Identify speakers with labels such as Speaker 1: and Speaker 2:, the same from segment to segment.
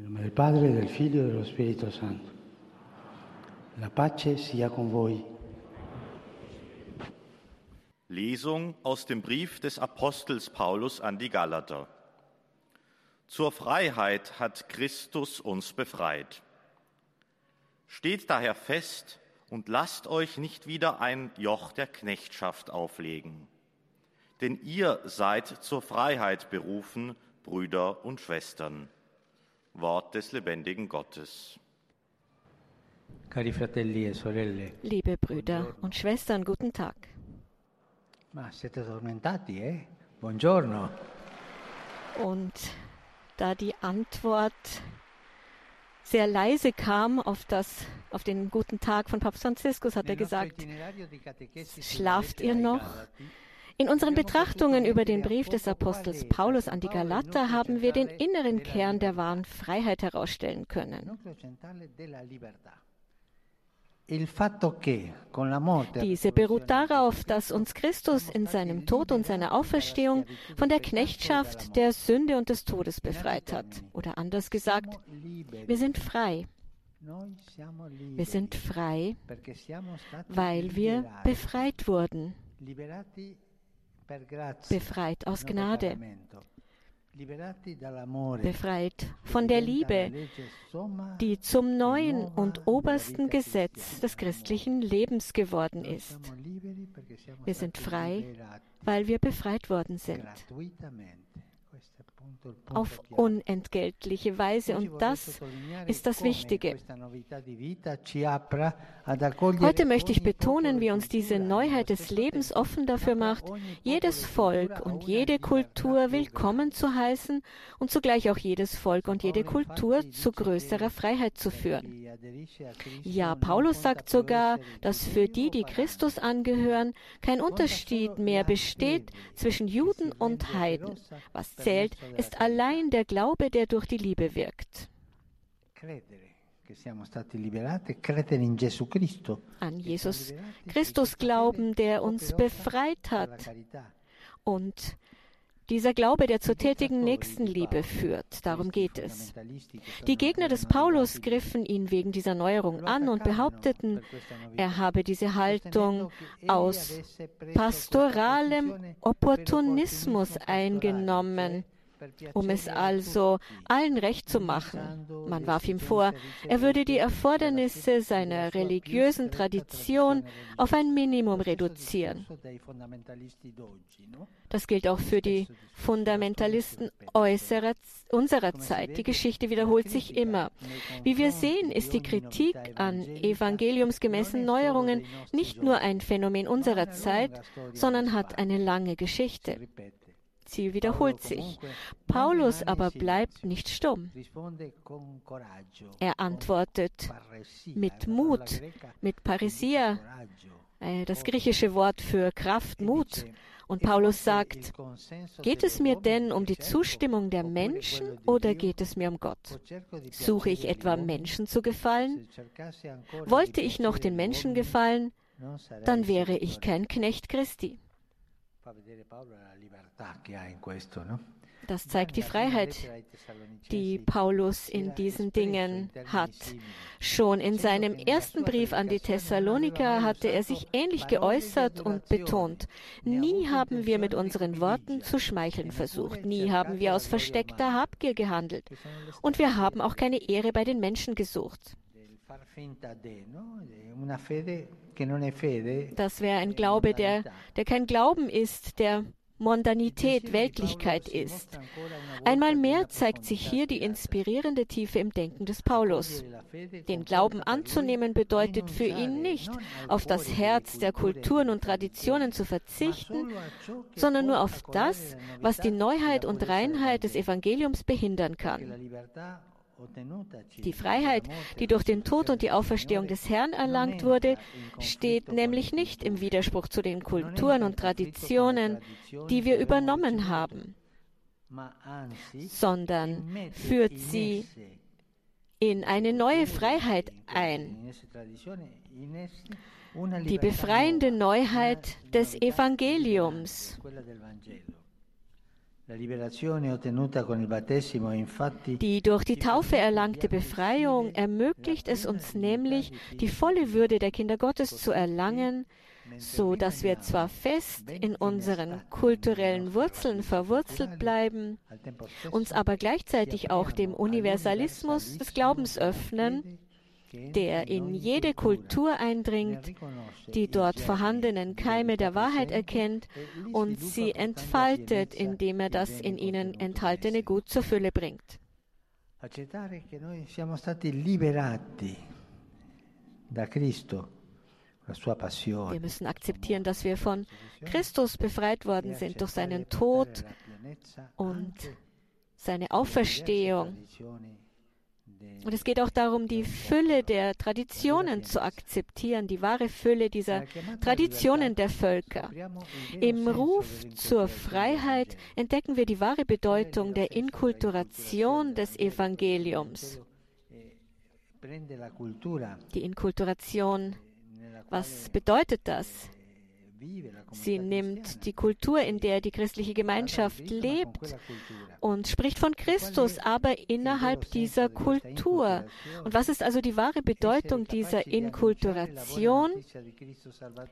Speaker 1: Nel nome del Padre, del Figlio e dello Spirito Santo. La pace sia con voi.
Speaker 2: Lesung aus dem Brief des Apostels Paulus an die Galater. Zur Freiheit hat Christus uns befreit. Steht daher fest und lasst euch nicht wieder ein Joch der Knechtschaft auflegen. Denn ihr seid zur Freiheit berufen, Brüder und Schwestern. Wort des lebendigen Gottes.
Speaker 1: Cari fratelli e sorelle,
Speaker 3: Liebe Brüder und Schwestern, guten Tag.
Speaker 1: ma siete addormentati, eh? Buongiorno.
Speaker 3: Und da die Antwort sehr leise kam auf, das, auf den guten Tag von Papst Franziskus, hat er gesagt, schlaft ihr noch? In unseren Betrachtungen über den Brief des Apostels Paulus an die Galater haben wir den inneren Kern der wahren Freiheit herausstellen können. Diese beruht darauf, dass uns Christus in seinem Tod und seiner Auferstehung von der Knechtschaft der Sünde und des Todes befreit hat. Oder anders gesagt, wir sind frei. Wir sind frei, weil wir befreit wurden. Befreit aus Gnade. Befreit von der Liebe, die zum neuen und obersten Gesetz des christlichen Lebens geworden ist. Wir sind frei, weil wir befreit worden sind. Auf unentgeltliche Weise. Und das ist das Wichtige. Heute möchte ich betonen, wie uns diese Neuheit des Lebens offen dafür macht, jedes Volk und jede Kultur willkommen zu heißen und zugleich auch jedes Volk und jede Kultur zu größerer Freiheit zu führen. Ja, Paulus sagt sogar, dass für die, die Christus angehören, kein Unterschied mehr besteht zwischen Juden und Heiden. Was zählt, ist allein der Glaube, der durch die Liebe wirkt. An Jesus Christus glauben, der uns befreit hat. Und dieser Glaube, der zur tätigen Nächstenliebe führt, darum geht es. Die Gegner des Paulus griffen ihn wegen dieser Neuerung an und behaupteten, er habe diese Haltung aus pastoralem Opportunismus eingenommen um es also allen recht zu machen. Man warf ihm vor, er würde die Erfordernisse seiner religiösen Tradition auf ein Minimum reduzieren. Das gilt auch für die Fundamentalisten äußerer, unserer Zeit. Die Geschichte wiederholt sich immer. Wie wir sehen, ist die Kritik an evangeliumsgemäßen Neuerungen nicht nur ein Phänomen unserer Zeit, sondern hat eine lange Geschichte. Sie wiederholt sich. Paulus aber bleibt nicht stumm. Er antwortet mit Mut, mit Parisia, das griechische Wort für Kraft, Mut. Und Paulus sagt, geht es mir denn um die Zustimmung der Menschen oder geht es mir um Gott? Suche ich etwa Menschen zu gefallen? Wollte ich noch den Menschen gefallen, dann wäre ich kein Knecht Christi. Das zeigt die Freiheit, die Paulus in diesen Dingen hat. Schon in seinem ersten Brief an die Thessaloniker hatte er sich ähnlich geäußert und betont, nie haben wir mit unseren Worten zu schmeicheln versucht, nie haben wir aus versteckter Habgier gehandelt und wir haben auch keine Ehre bei den Menschen gesucht. Das wäre ein Glaube, der, der kein Glauben ist, der Mondanität, Weltlichkeit ist. Einmal mehr zeigt sich hier die inspirierende Tiefe im Denken des Paulus. Den Glauben anzunehmen bedeutet für ihn nicht, auf das Herz der Kulturen und Traditionen zu verzichten, sondern nur auf das, was die Neuheit und Reinheit des Evangeliums behindern kann. Die Freiheit, die durch den Tod und die Auferstehung des Herrn erlangt wurde, steht nämlich nicht im Widerspruch zu den Kulturen und Traditionen, die wir übernommen haben, sondern führt sie in eine neue Freiheit ein. Die befreiende Neuheit des Evangeliums. Die durch die Taufe erlangte Befreiung ermöglicht es uns nämlich, die volle Würde der Kinder Gottes zu erlangen, so dass wir zwar fest in unseren kulturellen Wurzeln verwurzelt bleiben, uns aber gleichzeitig auch dem Universalismus des Glaubens öffnen, der in jede Kultur. Eindringt, die dort vorhandenen Keime der Wahrheit erkennt und sie entfaltet, indem er das in ihnen enthaltene Gut zur Fülle bringt.
Speaker 1: Accettare che noi siamo stati liberati da Cristo
Speaker 3: wir müssen akzeptieren, dass wir von Christus befreit worden sind durch seinen Tod und seine Auferstehung. Und es geht auch darum, die Fülle der Traditionen zu akzeptieren, die wahre Fülle dieser Traditionen der Völker. Im Ruf zur Freiheit entdecken wir die wahre Bedeutung der Inkulturation des Evangeliums. Die Inkulturation was bedeutet das? Sie nimmt die Kultur, in der die christliche Gemeinschaft lebt und spricht von Christus, aber innerhalb dieser Kultur. Und was ist also die wahre Bedeutung dieser Inkulturation?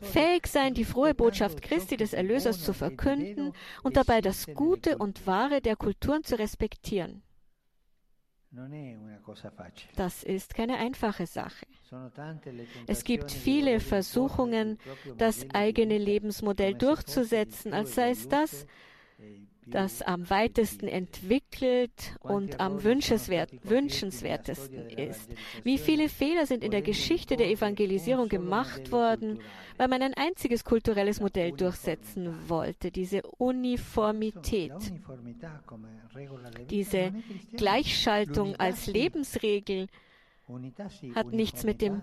Speaker 3: Fähig sein, die frohe Botschaft Christi des Erlösers zu verkünden und dabei das Gute und Wahre der Kulturen zu respektieren. Das ist keine einfache Sache. Es gibt viele Versuchungen, das eigene Lebensmodell durchzusetzen, als sei es das, das am weitesten entwickelt und am wünschenswertesten ist. Wie viele Fehler sind in der Geschichte der Evangelisierung gemacht worden, weil man ein einziges kulturelles Modell durchsetzen wollte, diese Uniformität, diese Gleichschaltung als Lebensregel, hat nichts mit dem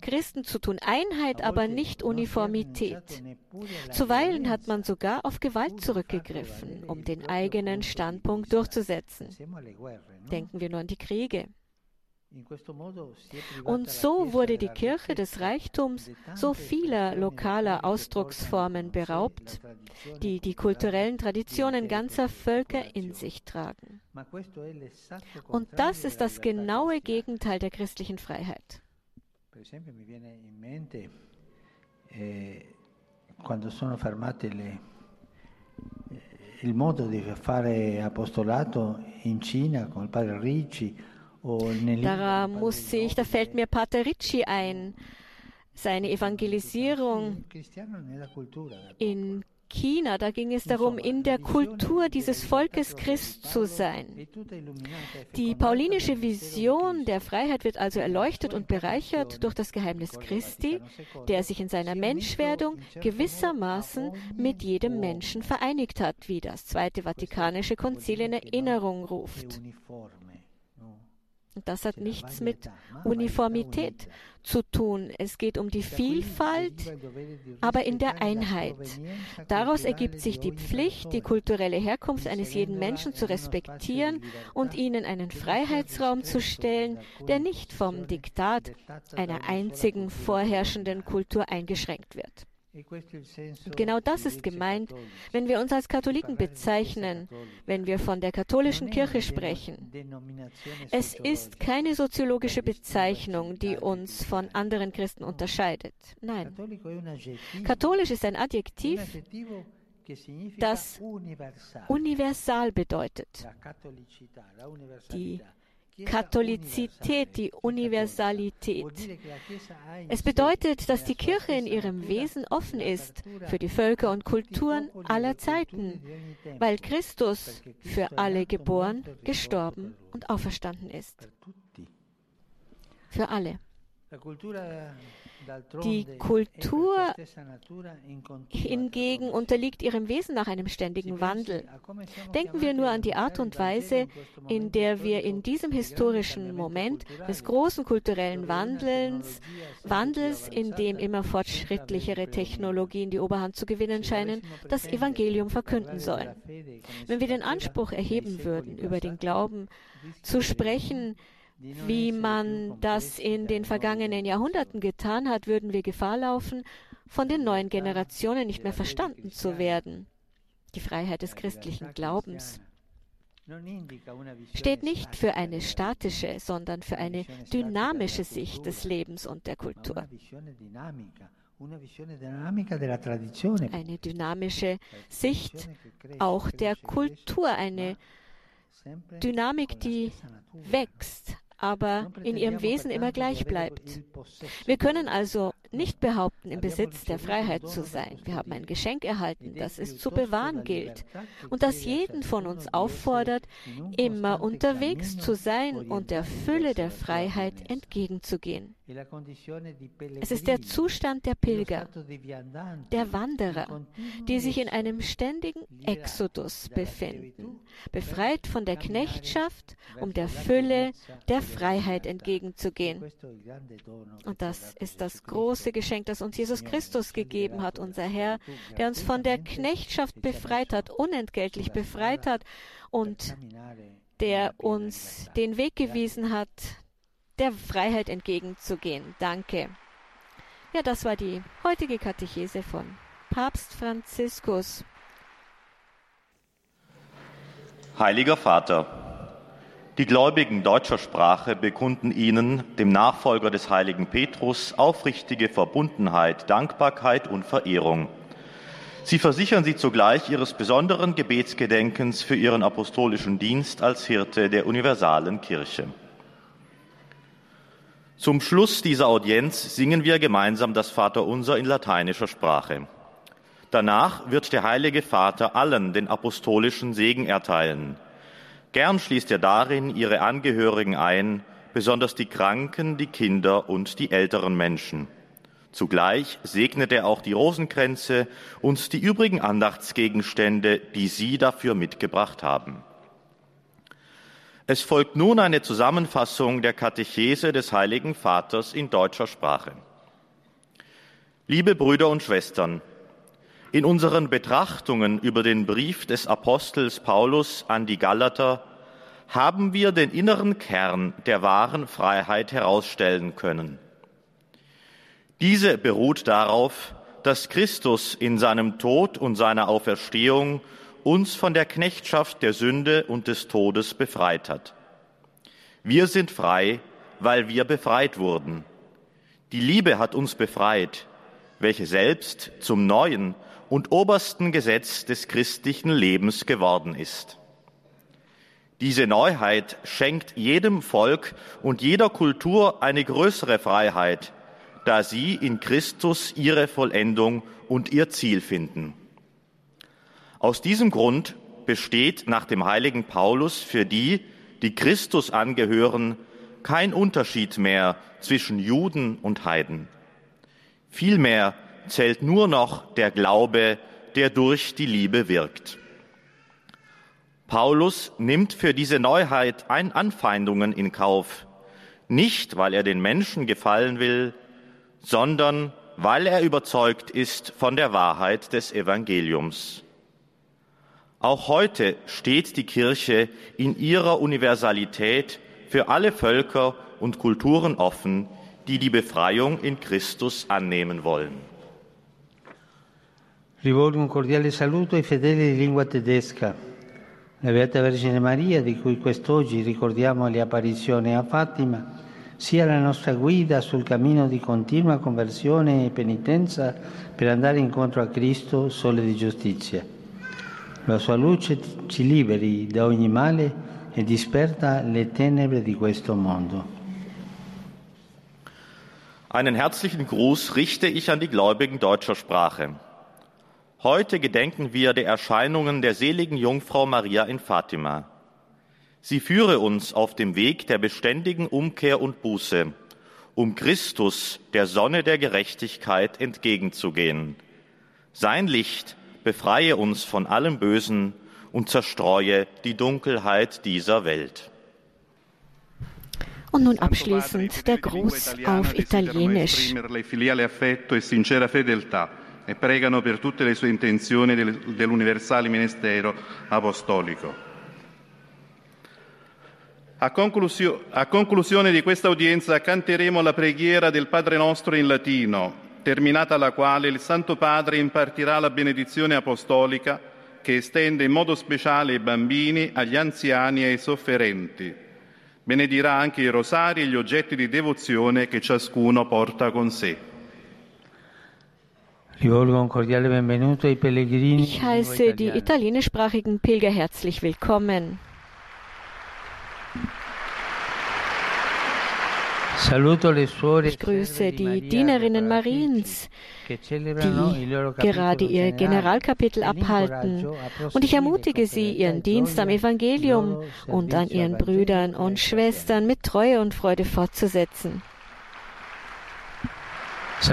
Speaker 3: Christen zu tun. Einheit, aber nicht Uniformität. Zuweilen hat man sogar auf Gewalt zurückgegriffen, um den eigenen Standpunkt durchzusetzen. Denken wir nur an die Kriege. Und so wurde die Kirche des Reichtums so vieler lokaler Ausdrucksformen beraubt, die die kulturellen Traditionen ganzer Völker in sich tragen. Und das ist das genaue Gegenteil der christlichen Freiheit.
Speaker 1: Eh, quando sono fermate le, il modo di fare apostolato in Cina con il padre Ricci
Speaker 3: da musste ich, da fällt mir Pater Ricci ein, seine Evangelisierung in China, da ging es darum, in der Kultur dieses Volkes Christ zu sein. Die paulinische Vision der Freiheit wird also erleuchtet und bereichert durch das Geheimnis Christi, der sich in seiner Menschwerdung gewissermaßen mit jedem Menschen vereinigt hat, wie das Zweite Vatikanische Konzil in Erinnerung ruft. Und das hat nichts mit Uniformität zu tun. Es geht um die Vielfalt, aber in der Einheit. Daraus ergibt sich die Pflicht, die kulturelle Herkunft eines jeden Menschen zu respektieren und ihnen einen Freiheitsraum zu stellen, der nicht vom Diktat einer einzigen vorherrschenden Kultur eingeschränkt wird. Und genau das ist gemeint, wenn wir uns als Katholiken bezeichnen, wenn wir von der katholischen Kirche sprechen. Es ist keine soziologische Bezeichnung, die uns von anderen Christen unterscheidet. Nein. Katholisch ist ein Adjektiv, das universal bedeutet. Die Katholizität, die Universalität. Es bedeutet, dass die Kirche in ihrem Wesen offen ist für die Völker und Kulturen aller Zeiten, weil Christus für alle geboren, gestorben und auferstanden ist. Für alle. Die Kultur hingegen unterliegt ihrem Wesen nach einem ständigen Wandel. Denken wir nur an die Art und Weise, in der wir in diesem historischen Moment des großen kulturellen Wandels, Wandels, in dem immer fortschrittlichere Technologien die Oberhand zu gewinnen scheinen, das Evangelium verkünden sollen. Wenn wir den Anspruch erheben würden, über den Glauben zu sprechen, wie man das in den vergangenen Jahrhunderten getan hat, würden wir Gefahr laufen, von den neuen Generationen nicht mehr verstanden zu werden. die Freiheit des christlichen Glaubens, steht nicht für eine statische, sondern für eine dynamische Sicht des Lebens und der Kultur. Eine dynamische Sicht auch der Kultur, eine Dynamik, die wächst, aber in ihrem Wesen immer gleich bleibt. Wir können also nicht behaupten, im Besitz der Freiheit zu sein. Wir haben ein Geschenk erhalten, das es zu bewahren gilt und das jeden von uns auffordert, immer unterwegs zu sein und der Fülle der Freiheit entgegenzugehen. Es ist der Zustand der Pilger, der Wanderer, die sich in einem ständigen Exodus befinden, befreit von der Knechtschaft, um der Fülle der Freiheit entgegenzugehen. Und das ist das große Geschenk, das uns Jesus Christus gegeben hat, unser Herr, der uns von der Knechtschaft befreit hat, unentgeltlich befreit hat und der uns den Weg gewiesen hat, der Freiheit entgegenzugehen. Danke. Ja, das war die heutige Katechese von Papst Franziskus.
Speaker 2: Heiliger Vater, die Gläubigen deutscher Sprache bekunden Ihnen, dem Nachfolger des heiligen Petrus, aufrichtige Verbundenheit, Dankbarkeit und Verehrung. Sie versichern Sie zugleich Ihres besonderen Gebetsgedenkens für Ihren apostolischen Dienst als Hirte der universalen Kirche. Zum Schluss dieser Audienz singen wir gemeinsam das Vaterunser in lateinischer Sprache. Danach wird der Heilige Vater allen den apostolischen Segen erteilen. Gern schließt er darin ihre Angehörigen ein, besonders die Kranken, die Kinder und die älteren Menschen. Zugleich segnet er auch die Rosenkränze und die übrigen Andachtsgegenstände, die Sie dafür mitgebracht haben. Es folgt nun eine Zusammenfassung der Katechese des Heiligen Vaters in deutscher Sprache. Liebe Brüder und Schwestern, in unseren Betrachtungen über den Brief des Apostels Paulus an die Galater haben wir den inneren Kern der wahren Freiheit herausstellen können. Diese beruht darauf, dass Christus in seinem Tod und seiner Auferstehung uns von der Knechtschaft der Sünde und des Todes befreit hat. Wir sind frei, weil wir befreit wurden. Die Liebe hat uns befreit, welche selbst zum neuen und obersten Gesetz des christlichen Lebens geworden ist. Diese Neuheit schenkt jedem Volk und jeder Kultur eine größere Freiheit, da sie in Christus ihre Vollendung und ihr Ziel finden. Aus diesem Grund besteht nach dem heiligen Paulus für die, die Christus angehören, kein Unterschied mehr zwischen Juden und Heiden. Vielmehr zählt nur noch der Glaube, der durch die Liebe wirkt. Paulus nimmt für diese Neuheit ein Anfeindungen in Kauf, nicht weil er den Menschen gefallen will, sondern weil er überzeugt ist von der Wahrheit des Evangeliums. Auch heute steht die Kirche in ihrer Universalität für alle Völker und Kulturen offen, die die Befreiung in Christus annehmen wollen.
Speaker 1: Rivolgo un cordiale saluto ai fedeli di lingua tedesca. La Beata Vergine Maria, di cui quest'oggi ricordiamo le apparizioni a Fatima, sia la nostra guida sul cammino di continua conversione e penitenza per andare incontro a Cristo, sole di giustizia. La sua luce ci liberi da ogni male e disperta le tenebre di questo mondo.
Speaker 2: Einen herzlichen Gruß richte ich an die Gläubigen deutscher Sprache. Heute gedenken wir der Erscheinungen der seligen Jungfrau Maria in Fatima. Sie führe uns auf dem Weg der beständigen Umkehr und Buße, um Christus, der Sonne der Gerechtigkeit, entgegenzugehen. Sein Licht befreie uns von allem Bösen und zerstreue die Dunkelheit dieser Welt.
Speaker 3: Und nun abschließend der Gruß auf Italienisch.
Speaker 4: E pregano per tutte le sue intenzioni dell'universale ministero apostolico. A, conclusio, a conclusione di questa udienza canteremo la preghiera del Padre nostro in latino, terminata la quale il Santo Padre impartirà la benedizione apostolica che estende in modo speciale ai bambini, agli anziani e ai sofferenti. Benedirà anche i rosari e gli oggetti di devozione che ciascuno porta con sé.
Speaker 3: Ich heiße die italienischsprachigen Pilger herzlich willkommen. Ich grüße die Dienerinnen Mariens, die gerade ihr Generalkapitel abhalten. Und ich ermutige sie, ihren Dienst am Evangelium und an ihren Brüdern und Schwestern mit Treue und Freude fortzusetzen. Ich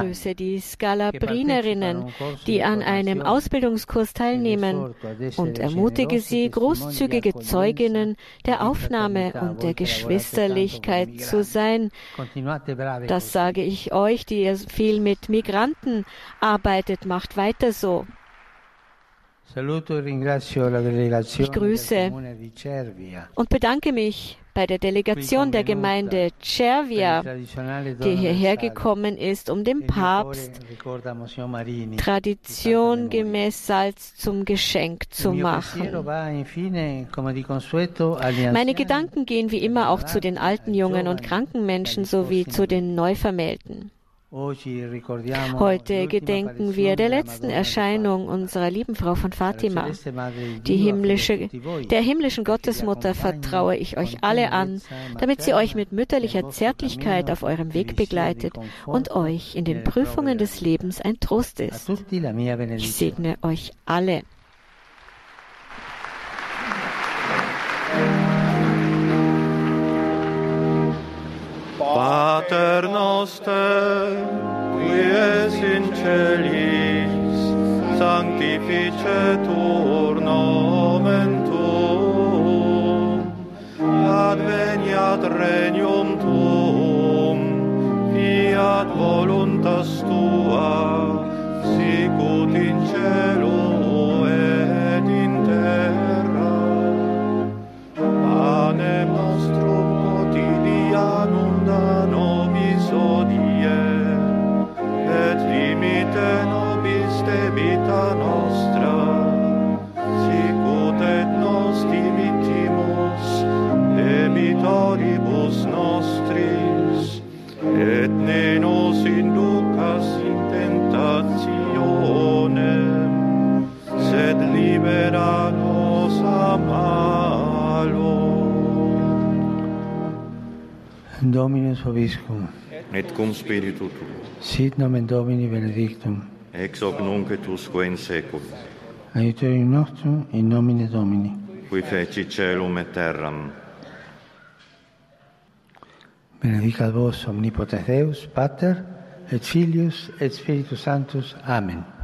Speaker 3: grüße die Scalabrinerinnen, die an einem Ausbildungskurs teilnehmen und ermutige sie, großzügige Zeuginnen der Aufnahme und der Geschwisterlichkeit zu sein. Das sage ich euch, die ihr viel mit Migranten arbeitet, macht weiter so. Ich grüße und bedanke mich bei der Delegation der Gemeinde Cervia, die hierher gekommen ist, um dem Papst traditiongemäß Salz zum Geschenk zu machen. Meine Gedanken gehen wie immer auch zu den alten, jungen und kranken Menschen sowie zu den Neuvermählten. Heute gedenken wir der letzten Erscheinung unserer lieben Frau von Fatima. Die himmlische, der himmlischen Gottesmutter vertraue ich euch alle an, damit sie euch mit mütterlicher Zärtlichkeit auf eurem Weg begleitet und euch in den Prüfungen des Lebens ein Trost ist. Ich segne euch alle.
Speaker 2: Pater noster, qui es in celis, sanctificetur nomen tuum, adveniat regnum tuum, fiat voluntas tua, sicut in cielo nos
Speaker 1: vobiscum.
Speaker 5: Et cum spiritu tuo.
Speaker 1: Sit nomen Domini benedictum.
Speaker 5: Ex hoc nunc et usque in seculum.
Speaker 1: Aiuterium nostrum in nomine Domini.
Speaker 5: Qui feci celum et terram.
Speaker 1: Benedicat vos omnipotens Deus, Pater, et Filius, et Spiritus Sanctus. Amen.